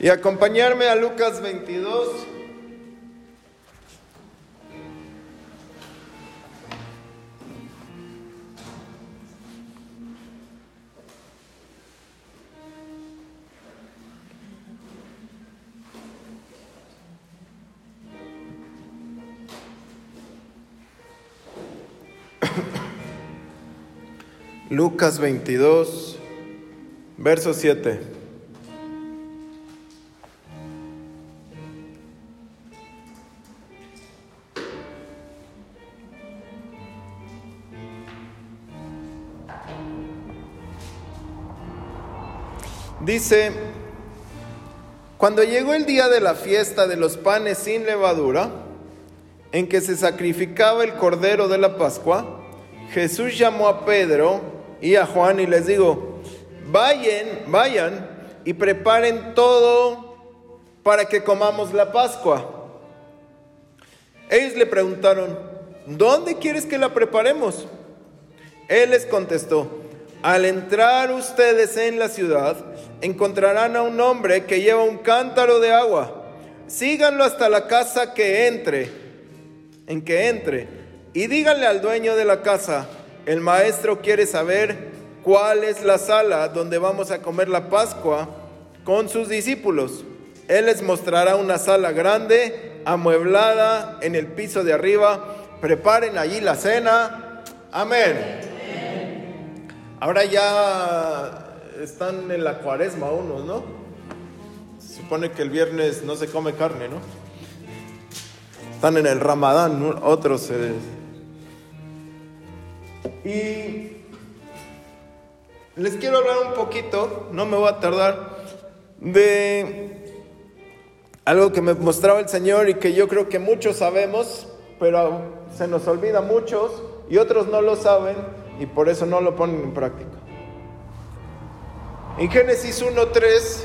y acompañarme a Lucas 22. Lucas 22, verso 7. Dice, cuando llegó el día de la fiesta de los panes sin levadura, en que se sacrificaba el cordero de la Pascua, Jesús llamó a Pedro y a Juan y les digo, vayan, vayan y preparen todo para que comamos la Pascua. Ellos le preguntaron, ¿dónde quieres que la preparemos? Él les contestó, al entrar ustedes en la ciudad, encontrarán a un hombre que lleva un cántaro de agua. Síganlo hasta la casa que entre, en que entre, y díganle al dueño de la casa, el maestro quiere saber cuál es la sala donde vamos a comer la Pascua con sus discípulos. Él les mostrará una sala grande, amueblada en el piso de arriba. Preparen allí la cena. Amén. Ahora ya están en la cuaresma unos, ¿no? Se supone que el viernes no se come carne, ¿no? Están en el ramadán, otros. Y les quiero hablar un poquito, no me voy a tardar, de algo que me mostraba el Señor y que yo creo que muchos sabemos, pero se nos olvida muchos y otros no lo saben y por eso no lo ponen en práctica. En Génesis 1.3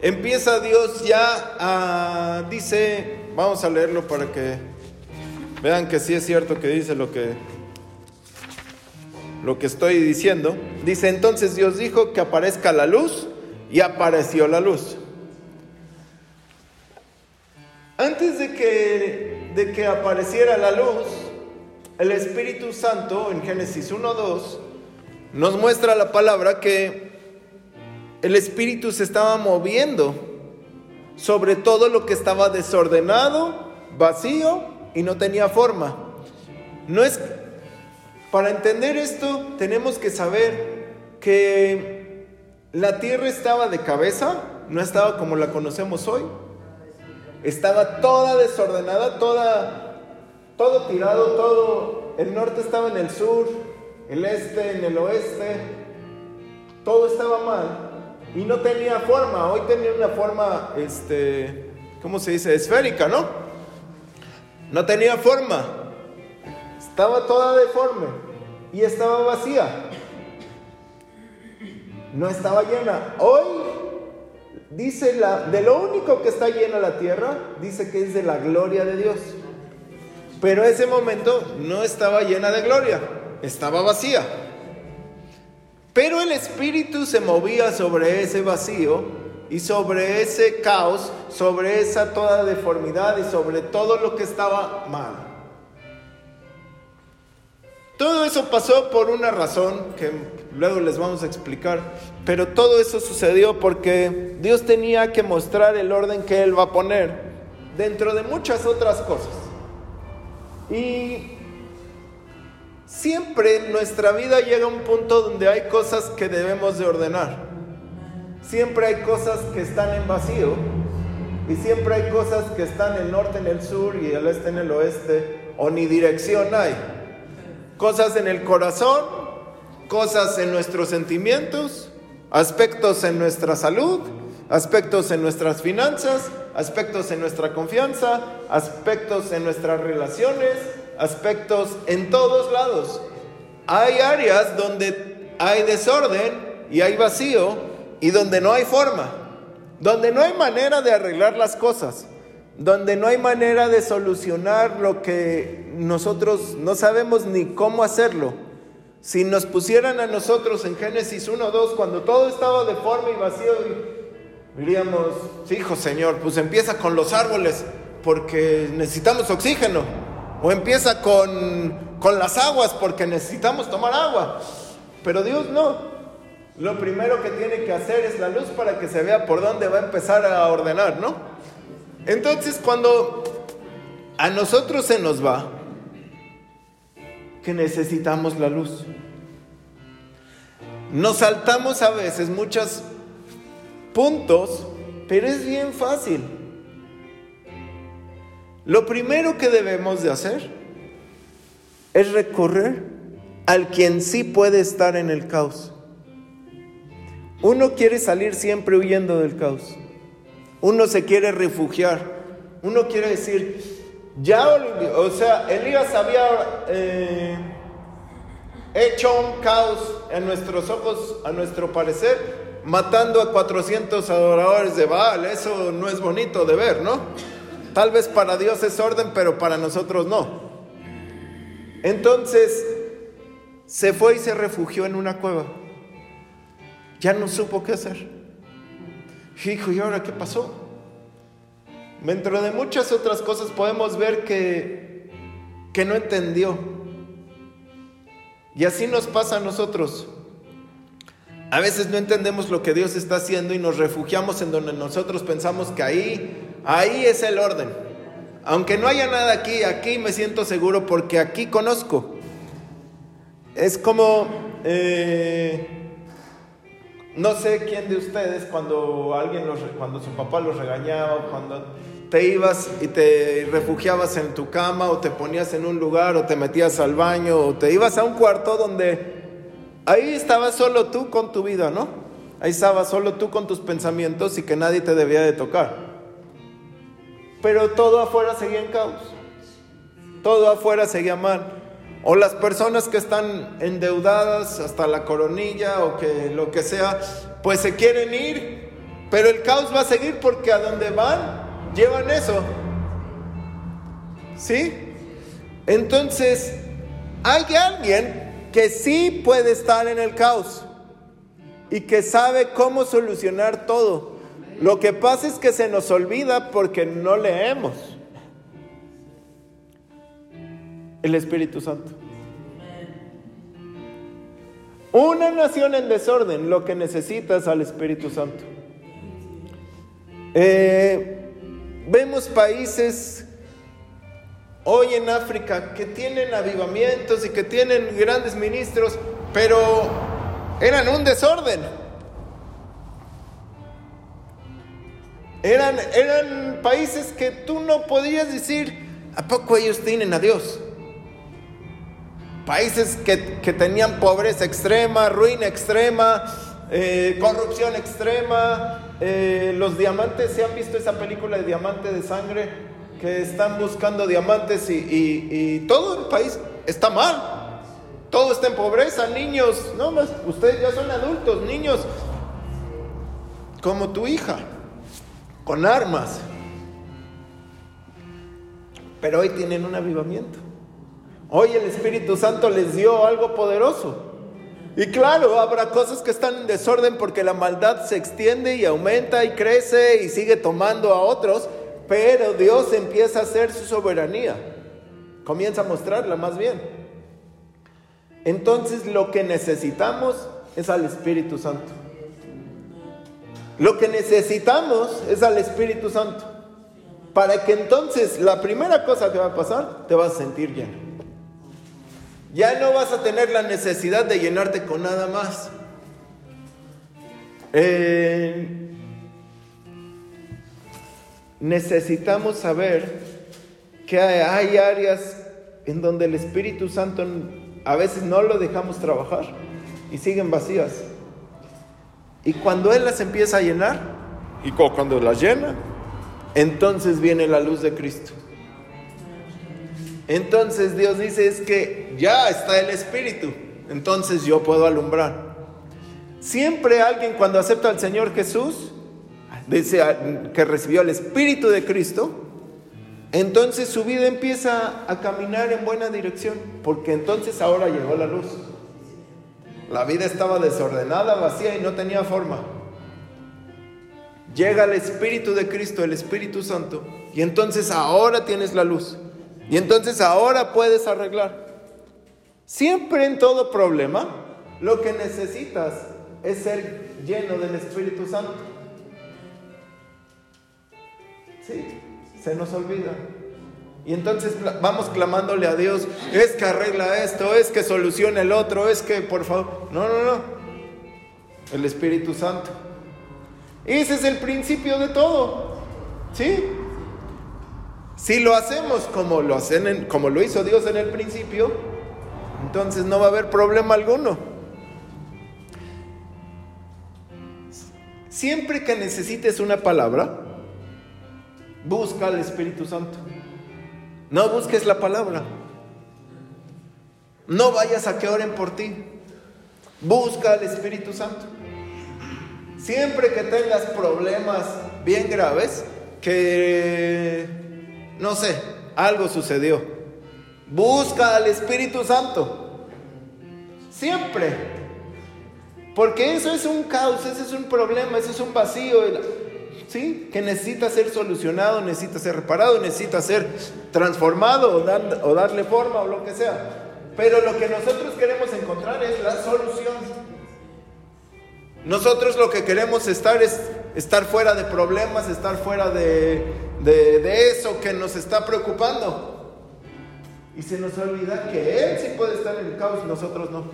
empieza Dios ya a, dice, vamos a leerlo para que vean que sí es cierto que dice lo que, lo que estoy diciendo. Dice, entonces Dios dijo que aparezca la luz y apareció la luz. Antes de que, de que apareciera la luz, el Espíritu Santo en Génesis 1.2 nos muestra la palabra que el Espíritu se estaba moviendo sobre todo lo que estaba desordenado, vacío y no tenía forma. No es para entender esto tenemos que saber que la tierra estaba de cabeza, no estaba como la conocemos hoy. Estaba toda desordenada, toda todo tirado, todo el norte estaba en el sur, el este en el oeste. Todo estaba mal y no tenía forma. Hoy tenía una forma, este, ¿cómo se dice? Esférica, ¿no? No tenía forma. Estaba toda deforme y estaba vacía. No estaba llena. Hoy dice la, de lo único que está llena la tierra, dice que es de la gloria de Dios. Pero ese momento no estaba llena de gloria, estaba vacía. Pero el Espíritu se movía sobre ese vacío y sobre ese caos, sobre esa toda deformidad y sobre todo lo que estaba mal. Todo eso pasó por una razón que luego les vamos a explicar, pero todo eso sucedió porque Dios tenía que mostrar el orden que Él va a poner dentro de muchas otras cosas. Y Siempre nuestra vida llega un punto donde hay cosas que debemos de ordenar. Siempre hay cosas que están en vacío y siempre hay cosas que están en el norte en el sur y el este en el oeste o ni dirección hay. Cosas en el corazón, cosas en nuestros sentimientos, aspectos en nuestra salud, aspectos en nuestras finanzas, aspectos en nuestra confianza, aspectos en nuestras relaciones, aspectos en todos lados. Hay áreas donde hay desorden y hay vacío y donde no hay forma, donde no hay manera de arreglar las cosas, donde no hay manera de solucionar lo que nosotros no sabemos ni cómo hacerlo. Si nos pusieran a nosotros en Génesis 1, 2, cuando todo estaba deforme y vacío Diríamos, sí, hijo Señor, pues empieza con los árboles porque necesitamos oxígeno. O empieza con, con las aguas porque necesitamos tomar agua. Pero Dios no. Lo primero que tiene que hacer es la luz para que se vea por dónde va a empezar a ordenar, ¿no? Entonces cuando a nosotros se nos va, que necesitamos la luz. Nos saltamos a veces muchos puntos, pero es bien fácil. Lo primero que debemos de hacer es recorrer al quien sí puede estar en el caos. Uno quiere salir siempre huyendo del caos. Uno se quiere refugiar. Uno quiere decir, ya, o sea, Elías había eh, hecho un caos en nuestros ojos, a nuestro parecer, matando a 400 adoradores de Baal. Eso no es bonito de ver, ¿no? Tal vez para Dios es orden, pero para nosotros no. Entonces, se fue y se refugió en una cueva. Ya no supo qué hacer. Hijo, ¿y ahora qué pasó? Dentro de muchas otras cosas podemos ver que, que no entendió. Y así nos pasa a nosotros. A veces no entendemos lo que Dios está haciendo y nos refugiamos en donde nosotros pensamos que ahí, ahí es el orden. Aunque no haya nada aquí, aquí me siento seguro porque aquí conozco. Es como, eh, no sé quién de ustedes cuando alguien, cuando su papá los regañaba, cuando te ibas y te refugiabas en tu cama o te ponías en un lugar o te metías al baño o te ibas a un cuarto donde Ahí estabas solo tú con tu vida, ¿no? Ahí estabas solo tú con tus pensamientos y que nadie te debía de tocar. Pero todo afuera seguía en caos. Todo afuera seguía mal. O las personas que están endeudadas hasta la coronilla o que lo que sea, pues se quieren ir. Pero el caos va a seguir porque a donde van llevan eso. ¿Sí? Entonces, hay alguien que sí puede estar en el caos y que sabe cómo solucionar todo. Lo que pasa es que se nos olvida porque no leemos. El Espíritu Santo. Una nación en desorden, lo que necesita es al Espíritu Santo. Eh, vemos países hoy en África que tienen avivamientos y que tienen grandes ministros, pero eran un desorden. Eran, eran países que tú no podías decir, ¿a poco ellos tienen a Dios? Países que, tenían pobreza extrema, ruina extrema, eh, corrupción extrema. Eh, los diamantes, ¿se han visto esa película de Diamante de Sangre? Que están buscando diamantes y, todo el país está mal. Todo está en pobreza, niños, no más, ustedes ya son adultos, niños como tu hija, con armas. Pero hoy tienen un avivamiento. Hoy el Espíritu Santo les dio algo poderoso. Y claro, habrá cosas que están en desorden porque la maldad se extiende y aumenta y crece y sigue tomando a otros. Pero Dios empieza a hacer su soberanía. Comienza a mostrarla más bien. Entonces lo que necesitamos es al Espíritu Santo. Lo que necesitamos es al Espíritu Santo. Para que entonces la primera cosa que va a pasar, te vas a sentir lleno. Ya no vas a tener la necesidad de llenarte con nada más. Eh, necesitamos saber que hay áreas en donde el Espíritu Santo a veces no lo dejamos trabajar y siguen vacías. Y cuando Él las empieza a llenar, y cuando las llena, entonces viene la luz de Cristo. Entonces Dios dice es que ya está el Espíritu, entonces yo puedo alumbrar. Siempre alguien cuando acepta al Señor Jesús, dice que recibió el Espíritu de Cristo, entonces su vida empieza a caminar en buena dirección, porque entonces ahora llegó la luz. La vida estaba desordenada, vacía y no tenía forma. llega el Espíritu de Cristo, el Espíritu Santo, y entonces ahora tienes la luz. Y entonces ahora puedes arreglar. Siempre en todo problema, lo que necesitas es ser lleno del Espíritu Santo. Se nos olvida. Y entonces vamos clamándole a Dios, es que arregla esto, es que soluciona el otro, es que por favor. No, no, no. El Espíritu Santo. Ese es el principio de todo. ¿Sí? Si lo hacemos como lo, hacen como lo hizo Dios en el principio, entonces no va a haber problema alguno. Siempre que necesites una palabra, busca al Espíritu Santo. No busques la palabra. No vayas a que oren por ti. Busca al Espíritu Santo. Siempre que tengas problemas bien graves, que, no sé, algo sucedió. Busca al Espíritu Santo. Siempre. Porque eso es un caos, ese es un problema, ese es un vacío. ¿Sí? que necesita ser solucionado, necesita ser reparado, necesita ser transformado o, darle forma o lo que sea. Pero lo que nosotros queremos encontrar es la solución. Nosotros lo que queremos estar es estar fuera de problemas, estar fuera de, de, de, eso que nos está preocupando. Y se nos olvida que Él sí puede estar en el caos, nosotros no.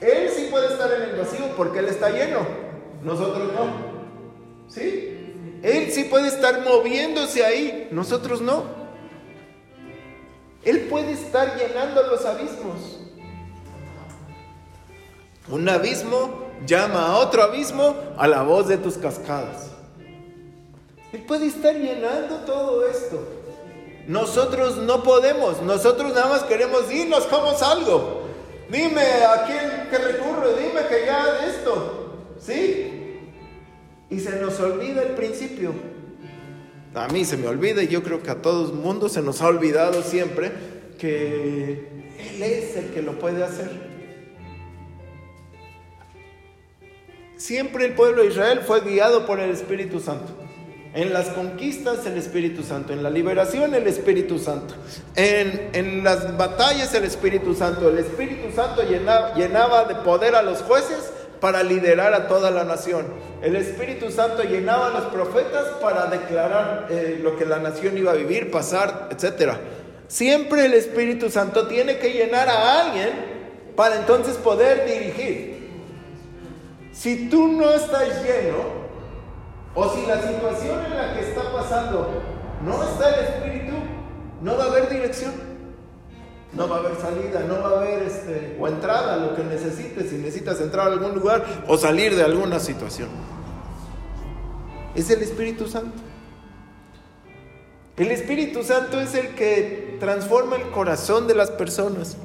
Él sí puede estar en el vacío porque Él está lleno, nosotros no. ¿Sí? Él sí puede estar moviéndose ahí, nosotros no. Él puede estar llenando los abismos. Un abismo llama a otro abismo a la voz de tus cascadas. Él puede estar llenando todo esto. Nosotros no podemos, nosotros nada más queremos irnos como salgo. Dime a quién que recurro, dime que ya de esto. ¿Sí? Y se nos olvida el principio. A mí se me olvida y yo creo que a todo el mundo se nos ha olvidado siempre que Él es el que lo puede hacer. Siempre el pueblo de Israel fue guiado por el Espíritu Santo. En las conquistas el Espíritu Santo, en la liberación el Espíritu Santo, en, en las batallas el Espíritu Santo. El Espíritu Santo llenaba, llenaba de poder a los jueces para liderar a toda la nación. El Espíritu Santo llenaba a los profetas para declarar eh, lo que la nación iba a vivir, pasar, etc. Siempre el Espíritu Santo tiene que llenar a alguien para entonces poder dirigir. Si tú no estás lleno, o si la situación en la que está pasando no está el Espíritu, no va a haber dirección no va a haber salida, no va a haber este, o entrada, lo que necesites, si necesitas entrar a algún lugar o salir de alguna situación. Es el Espíritu Santo. El Espíritu Santo es el que transforma el corazón de las personas.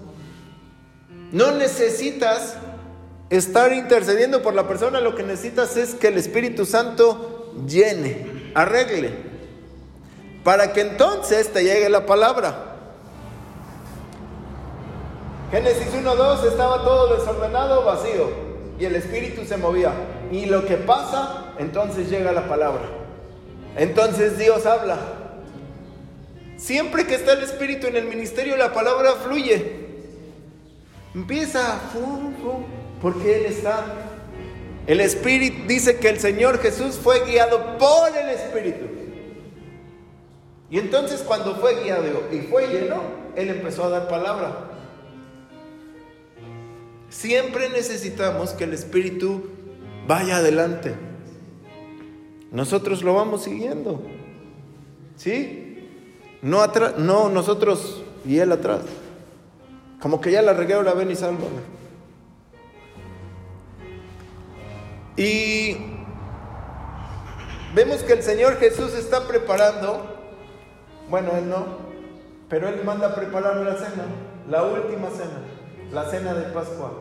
No necesitas estar intercediendo por la persona, lo que necesitas es que el Espíritu Santo llene, arregle, para que entonces te llegue la palabra. Génesis 1.2 estaba todo desordenado, vacío, y el espíritu se movía. Y lo que pasa, entonces llega la palabra. Entonces Dios habla. Siempre que está el espíritu en el ministerio, la palabra fluye. Empieza, porque Él está. El espíritu dice que el Señor Jesús fue guiado por el espíritu. Y entonces cuando fue guiado y fue lleno, Él empezó a dar palabra. Siempre necesitamos que el Espíritu vaya adelante. Nosotros lo vamos siguiendo. ¿Sí? No, atrás, no nosotros y Él atrás. Como que ya la regué, ahora ven y sálvame. Y vemos que el Señor Jesús está preparando, bueno, Él no, pero Él manda a preparar la cena, la última cena la cena de Pascua,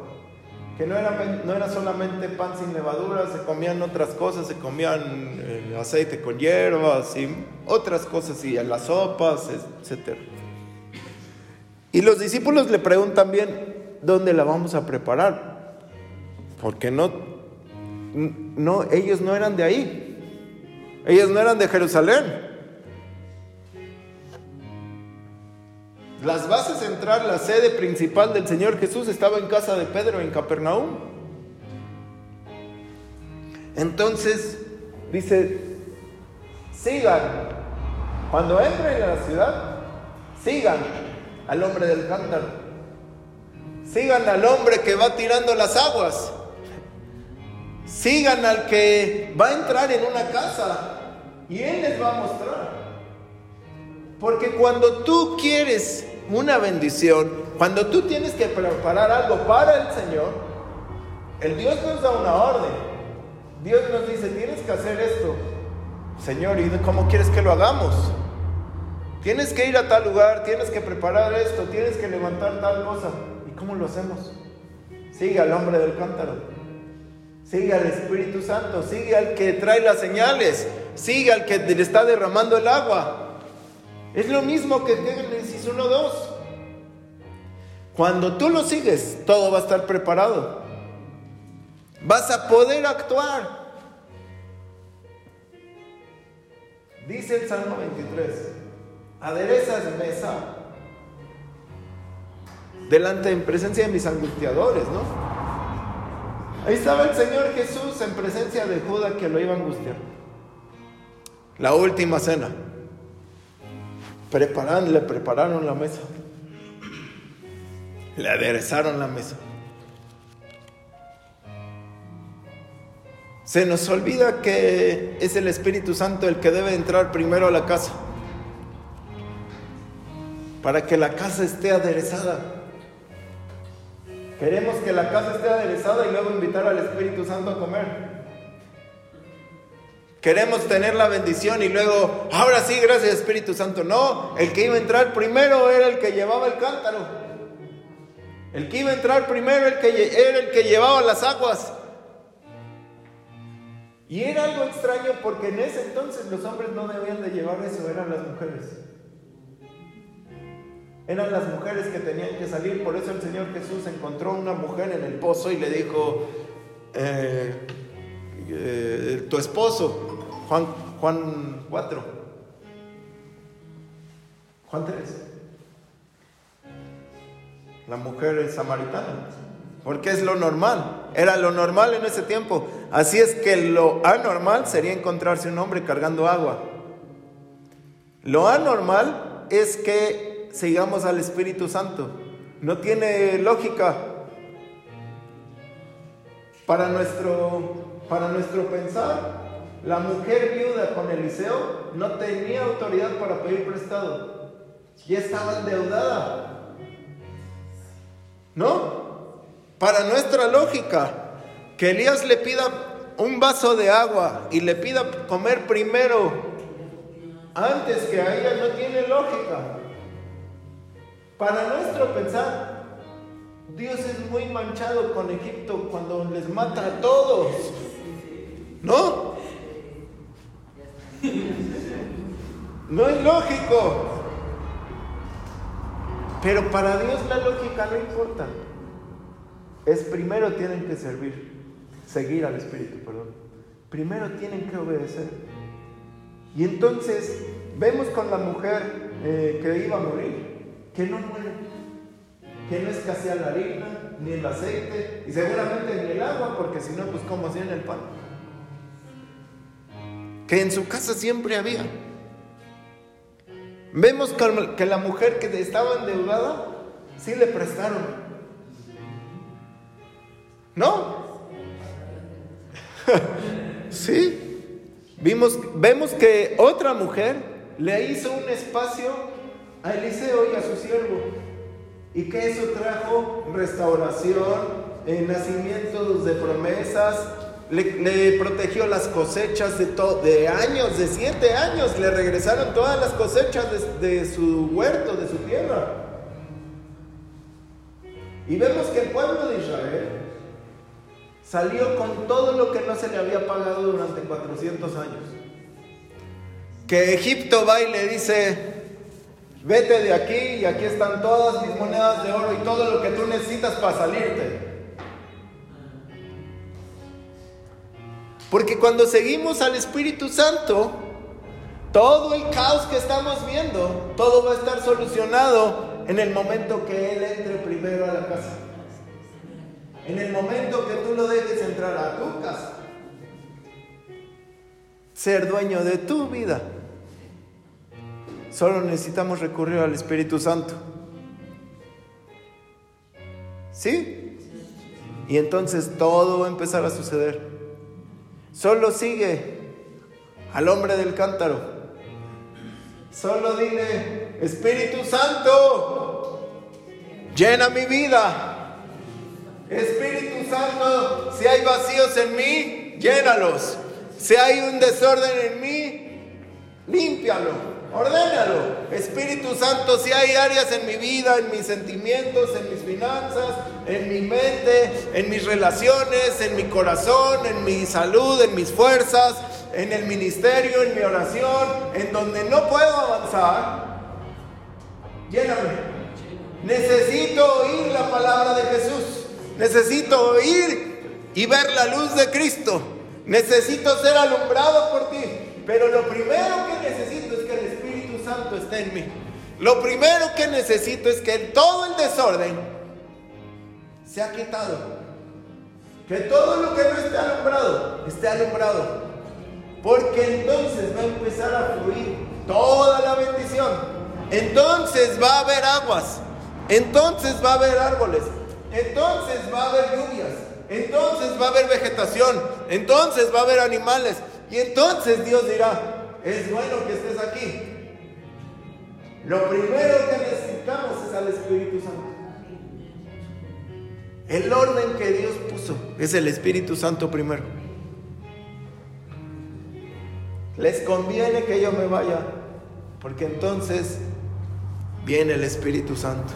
que no era, no era solamente pan sin levadura, se comían otras cosas, se comían eh, aceite con hierbas y otras cosas, y las sopas, etc. Y los discípulos le preguntan bien, ¿dónde la vamos a preparar? Porque no, no, ellos no eran de ahí. Ellos no eran de Jerusalén. Las bases central, la sede principal del Señor Jesús estaba en casa de Pedro en Capernaum. Entonces dice, sigan, cuando entren a la ciudad, sigan al hombre del cántaro. Sigan al hombre que va tirando las aguas. Sigan al que va a entrar en una casa y Él les va a mostrar. Porque cuando tú quieres una bendición, cuando tú tienes que preparar algo para el Señor, el Dios nos da una orden. Dios nos dice, tienes que hacer esto. Señor, ¿y cómo quieres que lo hagamos? Tienes que ir a tal lugar, tienes que preparar esto, tienes que levantar tal cosa. ¿Y cómo lo hacemos? Sigue al hombre del cántaro. Sigue al Espíritu Santo, sigue al que trae las señales, sigue al que le está derramando el agua. Es lo mismo que Génesis 1.2. Cuando tú lo sigues, todo va a estar preparado. Vas a poder actuar. Dice el Salmo 23, aderezas mesa delante en presencia de mis angustiadores, ¿no? Ahí estaba el Señor Jesús en presencia de Judas que lo iba a angustiar. La última cena. Preparan, le prepararon la mesa. Le aderezaron la mesa. Se nos olvida que es el Espíritu Santo el que debe entrar primero a la casa. Para que la casa esté aderezada. Queremos que la casa esté aderezada y luego invitar al Espíritu Santo a comer. Queremos tener la bendición y luego, ahora sí, gracias Espíritu Santo. No, el que iba a entrar primero era el que llevaba el cántaro. El que iba a entrar primero el que, era el que llevaba las aguas. Y era algo extraño porque en ese entonces los hombres no debían de llevar eso, eran las mujeres. Eran las mujeres que tenían que salir, por eso el Señor Jesús encontró una mujer en el pozo y le dijo, eh, eh, tu esposo, Juan, Juan 4, Juan 3, la mujer es samaritana, porque es lo normal, era lo normal en ese tiempo. Así es que lo anormal sería encontrarse un hombre cargando agua. Lo anormal es que sigamos al Espíritu Santo. No tiene lógica para nuestro para nuestro pensar, la mujer viuda con Eliseo no tenía autoridad para pedir prestado. Ya estaba endeudada. ¿No? Para nuestra lógica, que Elías le pida un vaso de agua y le pida comer primero antes que a ella no tiene lógica. Para nuestro pensar, Dios es muy manchado con Egipto cuando les mata a todos. ¿No? No es lógico. Pero para Dios la lógica no importa. Es primero tienen que servir, seguir al Espíritu, perdón. Primero tienen que obedecer. Y entonces vemos con la mujer eh, que iba a morir, que no muere, que no escasea la harina, ni el aceite, y seguramente ni el agua, porque si no, pues cómo hacían el pan que en su casa siempre había. Vemos que la mujer que estaba endeudada, sí le prestaron. ¿No? sí. Vimos, vemos que otra mujer le hizo un espacio a Eliseo y a su siervo. Y que eso trajo restauración, eh, nacimientos de promesas, le, protegió las cosechas de, de años, de siete años, le regresaron todas las cosechas de, de su huerto, de su tierra. Y vemos que el pueblo de Israel salió con todo lo que no se le había pagado durante 400 años. Que Egipto va y le dice, vete de aquí y aquí están todas mis monedas de oro y todo lo que tú necesitas para salirte. Porque cuando seguimos al Espíritu Santo, todo el caos que estamos viendo, todo va a estar solucionado en el momento que Él entre primero a la casa. En el momento que tú lo dejes entrar a tu casa. Ser dueño de tu vida. Solo necesitamos recurrir al Espíritu Santo. ¿Sí? Y entonces todo va a empezar a suceder. Solo sigue al hombre del cántaro. Solo dile, Espíritu Santo, llena mi vida. Espíritu Santo, si hay vacíos en mí, llénalos. Si hay un desorden en mí, límpialo. Ordénalo. Espíritu Santo, si hay áreas en mi vida, en mis sentimientos, en mis finanzas, en mi mente, en mis relaciones, en mi corazón, en mi salud, en mis fuerzas, en el ministerio, en mi oración, en donde no puedo avanzar, lléname. Necesito oír la palabra de Jesús. Necesito oír y ver la luz de Cristo. Necesito ser alumbrado por ti. Pero lo primero que necesito es que el Espíritu Santo esté en mí. Lo primero que necesito es que todo el desorden se ha quitado. Que todo lo que no esté alumbrado esté alumbrado. Porque entonces va a empezar a fluir toda la bendición. Entonces va a haber aguas. Entonces va a haber árboles. Entonces va a haber lluvias. Entonces va a haber vegetación. Entonces va a haber animales. Y entonces Dios dirá, es bueno que estés aquí. Lo primero que necesitamos es al Espíritu Santo. El orden que Dios puso es el Espíritu Santo primero. Les conviene que yo me vaya, porque entonces viene el Espíritu Santo.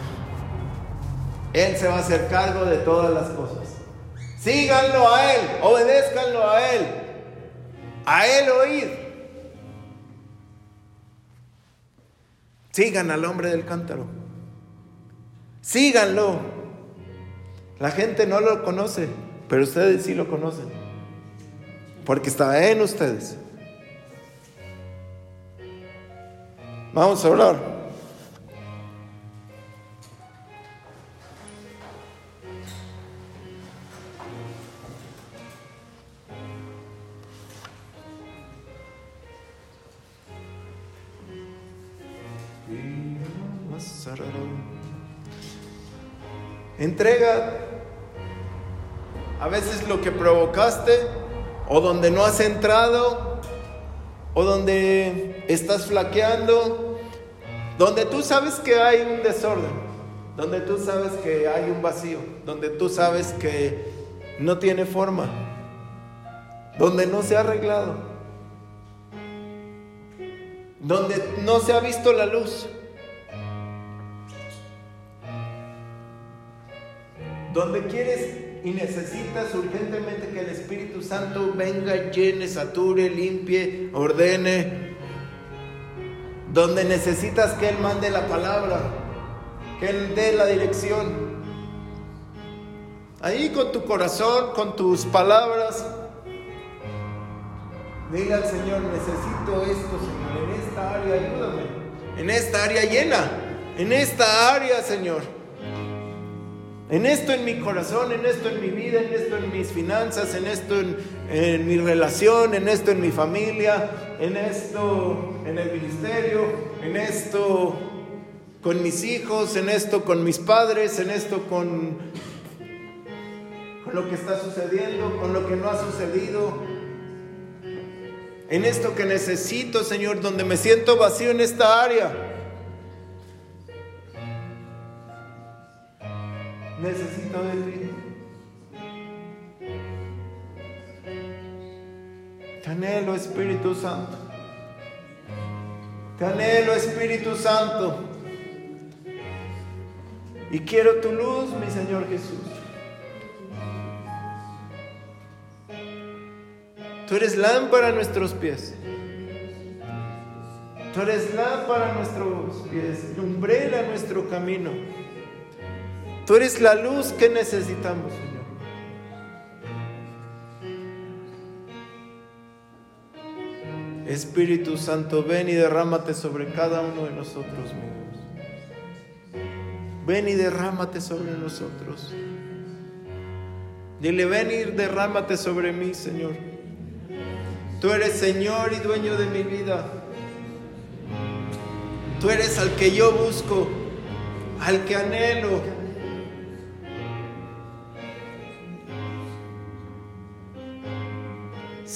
Él se va a hacer cargo de todas las cosas. Síganlo a Él, obedézcanlo a Él, a Él oír. Sigan al hombre del cántaro. Síganlo. La gente no lo conoce, pero ustedes sí lo conocen. Porque está en ustedes. Vamos a orar. Entrega a veces lo que provocaste o donde no has entrado o donde estás flaqueando, donde tú sabes que hay un desorden, donde tú sabes que hay un vacío, donde tú sabes que no tiene forma, donde no se ha arreglado, donde no se ha visto la luz. donde quieres y necesitas urgentemente que el Espíritu Santo venga, llene, sature, limpie, ordene, donde necesitas que Él mande la palabra, que Él dé la dirección. Ahí con tu corazón, con tus palabras, dile al Señor, necesito esto, Señor, en esta área, ayúdame, en esta área llena, en esta área, Señor. En esto en mi corazón, en esto en mi vida, en esto en mis finanzas, en esto en, mi relación, en esto en mi familia, en esto en el ministerio, en esto con mis hijos, en esto con mis padres, en esto con, con lo que está sucediendo, con lo que no ha sucedido. En esto que necesito, Señor, donde me siento vacío en esta área. Necesito de ti. Te Espíritu Santo. Te anhelo, Espíritu Santo. Y quiero tu luz, mi Señor Jesús. Tú eres lámpara a nuestros pies. Tú eres lámpara a nuestros pies, lumbrera a nuestro camino. Tú eres la luz que necesitamos, Señor. Espíritu Santo, ven y derrámate sobre cada uno de nosotros, mi Dios. Ven y derrámate sobre nosotros. Dile, ven y derrámate sobre mí, Señor. Tú eres Señor y dueño de mi vida. Tú eres al que yo busco, al que anhelo.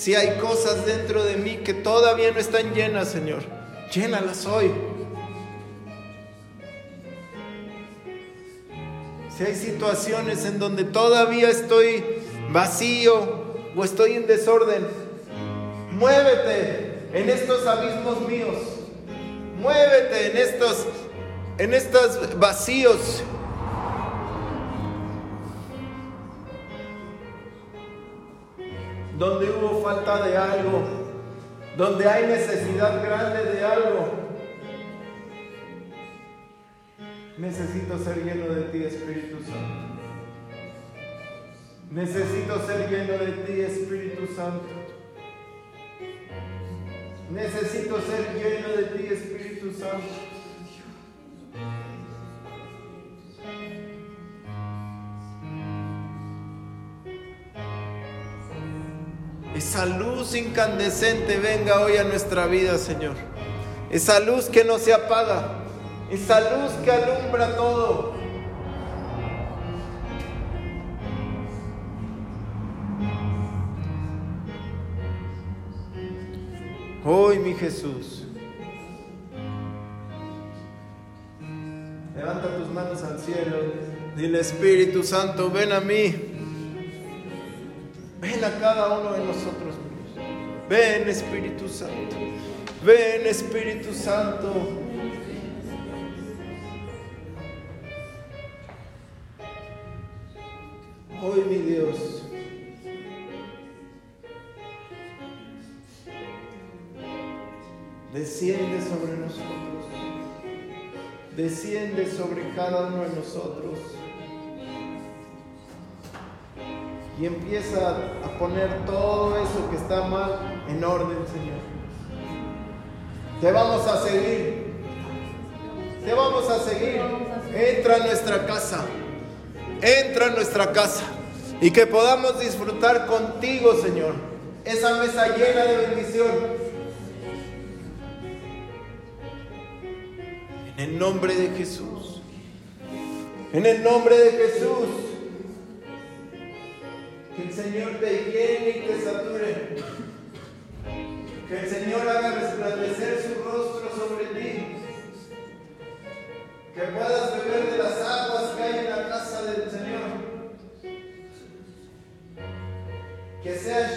Si hay cosas dentro de mí que todavía no están llenas, Señor, llénalas hoy. Si hay situaciones en donde todavía estoy vacío o estoy en desorden, muévete en estos abismos míos. Muévete en estos en estos vacíos donde hubo falta de algo, donde hay necesidad grande de algo. Necesito ser lleno de ti, Espíritu Santo. Necesito ser lleno de ti, Espíritu Santo. Necesito ser lleno de ti, Espíritu Santo. Esa luz incandescente venga hoy a nuestra vida, Señor. Esa luz que no se apaga. Esa luz que alumbra todo. Hoy, mi Jesús. Levanta tus manos al cielo. Dile, Espíritu Santo, ven a mí. Ven a cada uno de nosotros. Ven Espíritu Santo. Ven Espíritu Santo. Hoy mi Dios. Desciende sobre nosotros. Desciende sobre cada uno de nosotros. Y empieza a poner todo eso que está mal en orden, Señor. Te vamos a seguir. Te vamos a seguir. Entra a nuestra casa. Entra a nuestra casa. Y que podamos disfrutar contigo, Señor. Esa mesa llena de bendición. En el nombre de Jesús. En el nombre de Jesús. Que el Señor te llene y te sature. Que el Señor haga resplandecer su rostro sobre ti. Que puedas beber de las aguas que hay en la casa del Señor. Que seas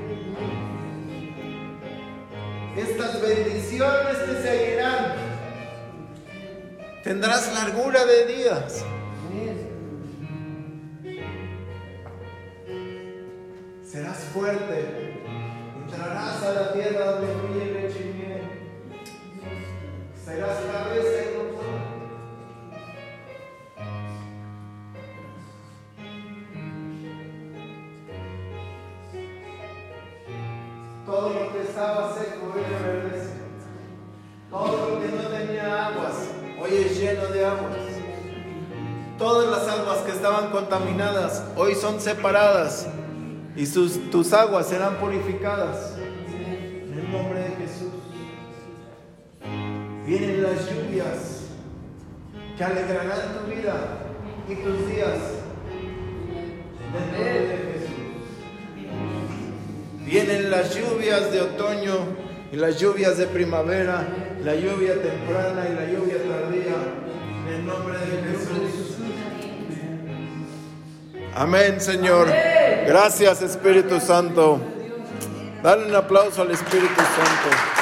bendiciones te seguirán. Tendrás largura de días. Serás fuerte. Contaminadas hoy son separadas y sus, tus aguas serán purificadas. En el nombre de Jesús. Vienen las lluvias que alegrarán tu vida y tus días. En el nombre de Jesús. Vienen las lluvias de otoño y las lluvias de primavera, la lluvia temprana y la lluvia tardía. En el nombre de Jesús. Amén, Señor. Gracias, Espíritu Santo. Dale un aplauso al Espíritu Santo.